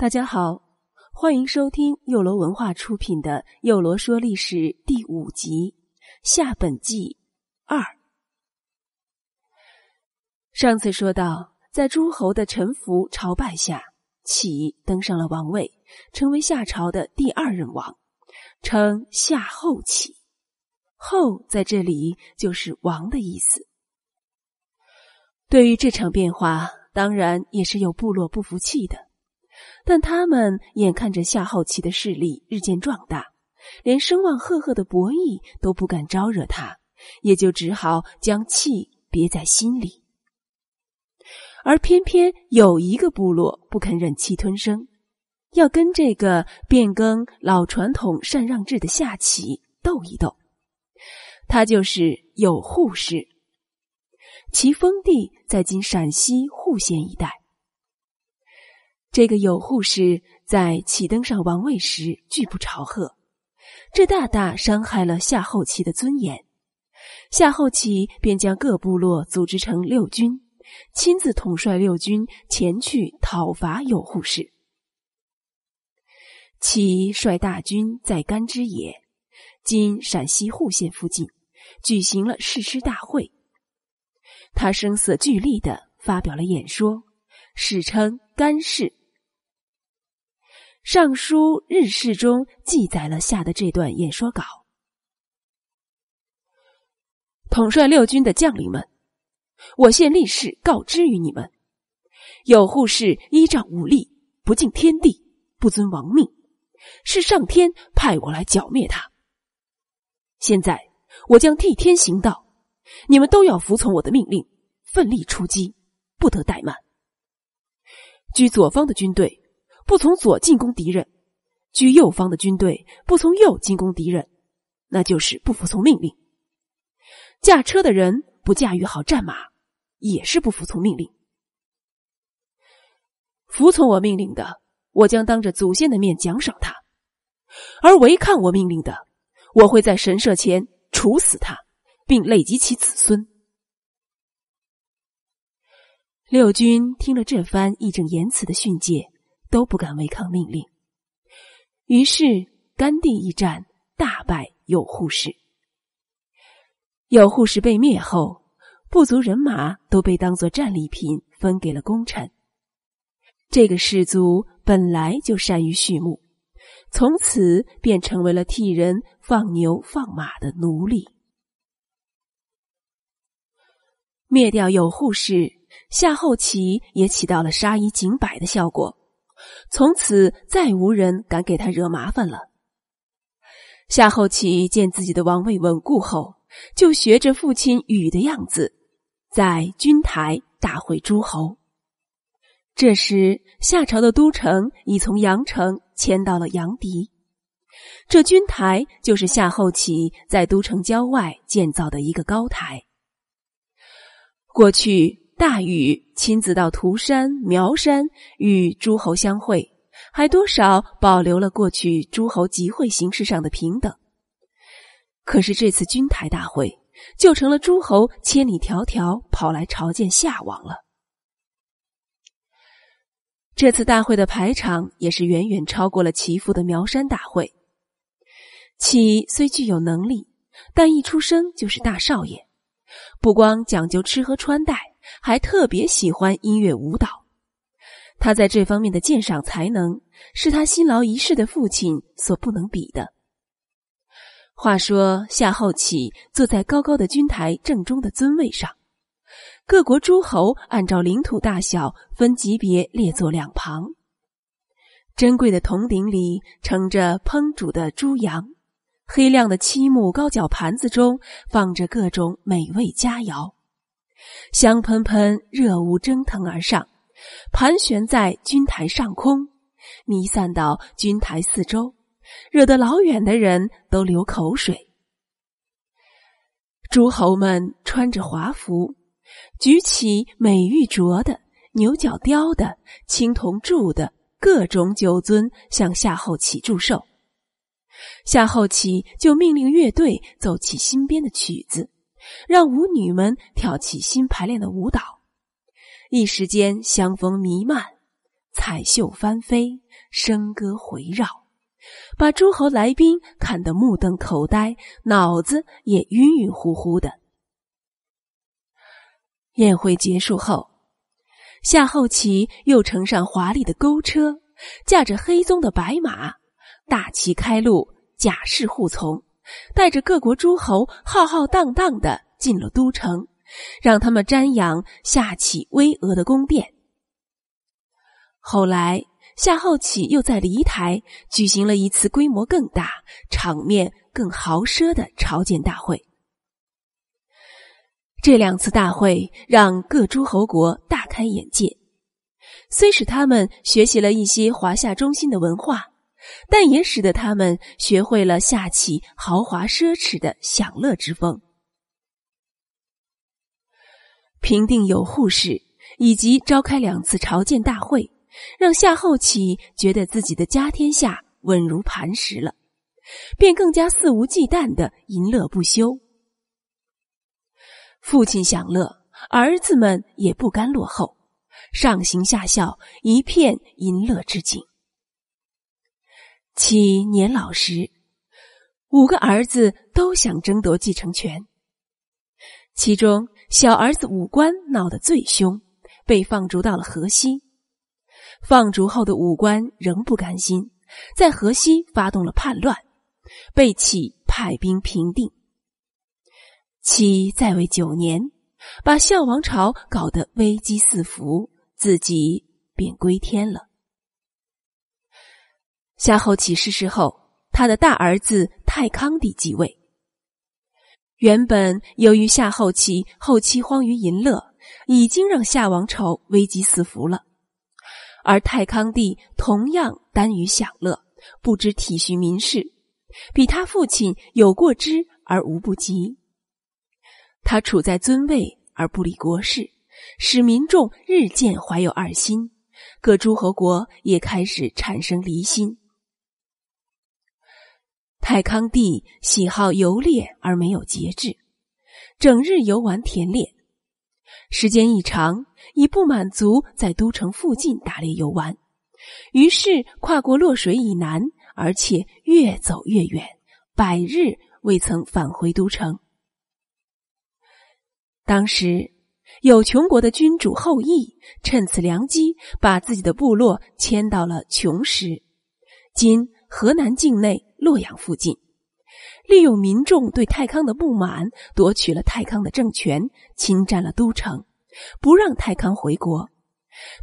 大家好，欢迎收听幼罗文化出品的《幼罗说历史》第五集下本纪二。上次说到，在诸侯的臣服朝拜下，启登上了王位，成为夏朝的第二任王，称夏后启。后在这里就是王的意思。对于这场变化，当然也是有部落不服气的。但他们眼看着夏后启的势力日渐壮大，连声望赫赫的伯益都不敢招惹他，也就只好将气憋在心里。而偏偏有一个部落不肯忍气吞声，要跟这个变更老传统、禅让制的夏启斗一斗。他就是有扈氏，其封地在今陕西户县一带。这个有扈氏在启登上王位时拒不朝贺，这大大伤害了夏后启的尊严。夏后启便将各部落组织成六军，亲自统帅六军前去讨伐有扈氏。启率大军在甘之野（今陕西户县附近）举行了誓师大会。他声色俱厉的发表了演说，史称甘誓。尚书日事中记载了下的这段演说稿：统帅六军的将领们，我现立誓告知于你们：有护士依仗武力，不敬天地，不遵王命，是上天派我来剿灭他。现在我将替天行道，你们都要服从我的命令，奋力出击，不得怠慢。居左方的军队。不从左进攻敌人，居右方的军队不从右进攻敌人，那就是不服从命令。驾车的人不驾驭好战马，也是不服从命令。服从我命令的，我将当着祖先的面奖赏他；而违抗我命令的，我会在神社前处死他，并累及其子孙。六军听了这番义正言辞的训诫。都不敢违抗命令，于是甘地一战大败有扈氏。有扈氏被灭后，部族人马都被当作战利品分给了功臣。这个氏族本来就善于畜牧，从此便成为了替人放牛放马的奴隶。灭掉有扈氏，夏后启也起到了杀一儆百的效果。从此再无人敢给他惹麻烦了。夏后启见自己的王位稳固后，就学着父亲禹的样子，在君台大会诸侯。这时，夏朝的都城已从阳城迁到了阳翟，这君台就是夏后启在都城郊外建造的一个高台。过去。大禹亲自到涂山、苗山与诸侯相会，还多少保留了过去诸侯集会形式上的平等。可是这次君台大会，就成了诸侯千里迢迢跑来朝见夏王了。这次大会的排场也是远远超过了齐父的苗山大会。启虽具有能力，但一出生就是大少爷，不光讲究吃喝穿戴。还特别喜欢音乐舞蹈，他在这方面的鉴赏才能是他辛劳一世的父亲所不能比的。话说夏后启坐在高高的军台正中的尊位上，各国诸侯按照领土大小分级别列坐两旁，珍贵的铜鼎里盛着烹煮的猪羊，黑亮的漆木高脚盘子中放着各种美味佳肴。香喷喷热雾蒸腾而上，盘旋在军台上空，弥散到军台四周，惹得老远的人都流口水。诸侯们穿着华服，举起美玉琢的、牛角雕的、青铜铸的各种酒樽，向夏后启祝寿。夏后启就命令乐队奏起新编的曲子。让舞女们跳起新排练的舞蹈，一时间香风弥漫，彩绣翻飞，笙歌回绕，把诸侯来宾看得目瞪口呆，脑子也晕晕乎乎的。宴会结束后，夏后齐又乘上华丽的钩车，驾着黑鬃的白马，大旗开路，甲士护从，带着各国诸侯浩浩荡荡的进了都城，让他们瞻仰夏启巍峨的宫殿。后来，夏后启又在黎台举行了一次规模更大、场面更豪奢的朝见大会。这两次大会让各诸侯国大开眼界，虽使他们学习了一些华夏中心的文化，但也使得他们学会了夏启豪华奢侈的享乐之风。平定有扈氏，以及召开两次朝见大会，让夏后启觉得自己的家天下稳如磐石了，便更加肆无忌惮的淫乐不休。父亲享乐，儿子们也不甘落后，上行下效，一片淫乐之景。其年老时，五个儿子都想争夺继承权，其中小儿子武官闹得最凶，被放逐到了河西。放逐后的武官仍不甘心，在河西发动了叛乱，被启派兵平定。其在位九年，把孝王朝搞得危机四伏，自己便归天了。夏后启逝世后，他的大儿子太康帝继位。原本由于夏后启后期荒于淫乐，已经让夏王朝危机四伏了，而太康帝同样耽于享乐，不知体恤民事，比他父亲有过之而无不及。他处在尊位而不理国事，使民众日渐怀有二心，各诸侯国也开始产生离心。太康帝喜好游猎而没有节制，整日游玩田猎，时间一长，已不满足在都城附近打猎游玩，于是跨过洛水以南，而且越走越远，百日未曾返回都城。当时，有穷国的君主后羿趁此良机，把自己的部落迁到了穷石（今河南境内洛阳附近），利用民众对太康的不满，夺取了太康的政权，侵占了都城，不让太康回国，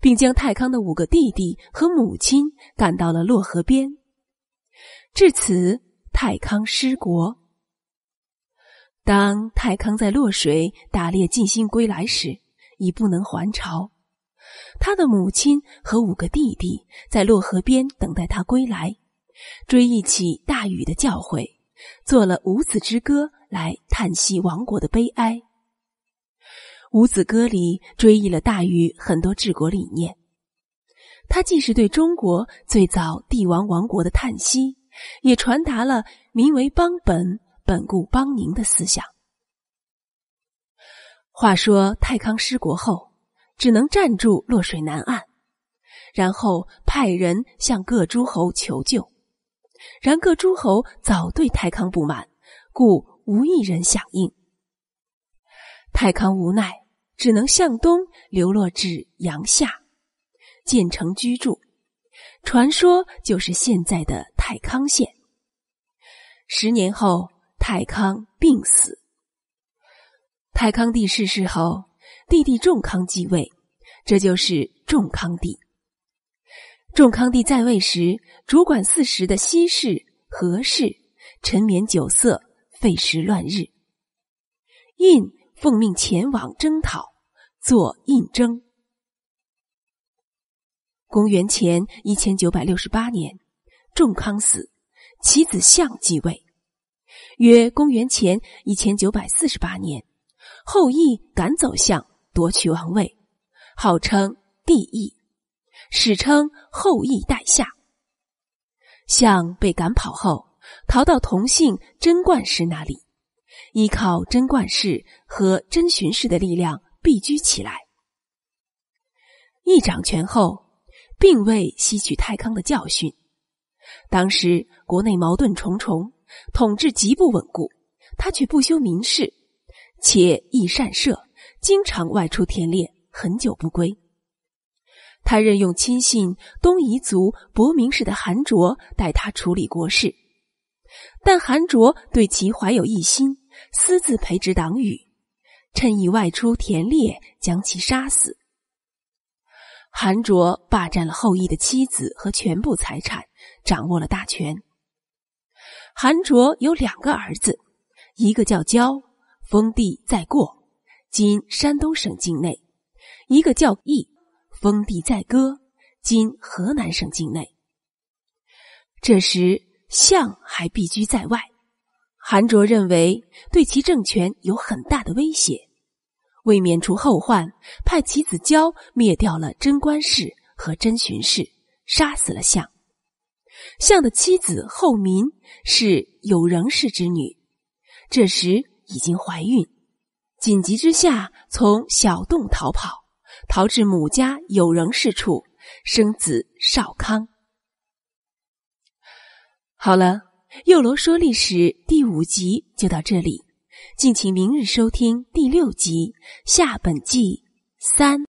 并将太康的五个弟弟和母亲赶到了洛河边。至此，太康失国。当太康在洛水打猎尽兴归来时，已不能还朝。他的母亲和五个弟弟在洛河边等待他归来，追忆起大禹的教诲，做了五子之歌来叹息亡国的悲哀。五子歌里追忆了大禹很多治国理念，他既是对中国最早帝王亡国的叹息，也传达了民为邦本。本固邦宁的思想。话说太康失国后，只能暂住洛水南岸，然后派人向各诸侯求救。然各诸侯早对太康不满，故无一人响应。太康无奈，只能向东流落至阳夏，建成居住。传说就是现在的太康县。十年后。太康病死。太康帝逝世后，弟弟仲康继位，这就是仲康帝。仲康帝在位时，主管四时的西氏、何氏沉湎酒色，废时乱日。胤奉命前往征讨，作胤征。公元前一千九百六十八年，仲康死，其子相继位。约公元前一千九百四十八年，后羿赶走相，夺取王位，号称帝羿，史称后羿代夏。象被赶跑后，逃到同姓贞观氏那里，依靠贞观氏和贞巡氏的力量避居起来。一掌权后，并未吸取太康的教训。当时国内矛盾重重，统治极不稳固，他却不修民事，且易善射，经常外出田猎，很久不归。他任用亲信东夷族伯明氏的韩卓代他处理国事，但韩卓对其怀有异心，私自培植党羽，趁意外出田猎，将其杀死。韩卓霸占了后羿的妻子和全部财产，掌握了大权。韩卓有两个儿子，一个叫焦，封地在过，今山东省境内；一个叫义。封地在歌，今河南省境内。这时，相还避居在外，韩卓认为对其政权有很大的威胁，为免除后患，派其子交灭掉了贞观氏和贞巡氏，杀死了相。相的妻子后民是有仍氏之女，这时已经怀孕，紧急之下从小洞逃跑。逃至母家有仍是处，生子少康。好了，幼罗说历史第五集就到这里，敬请明日收听第六集下本纪三。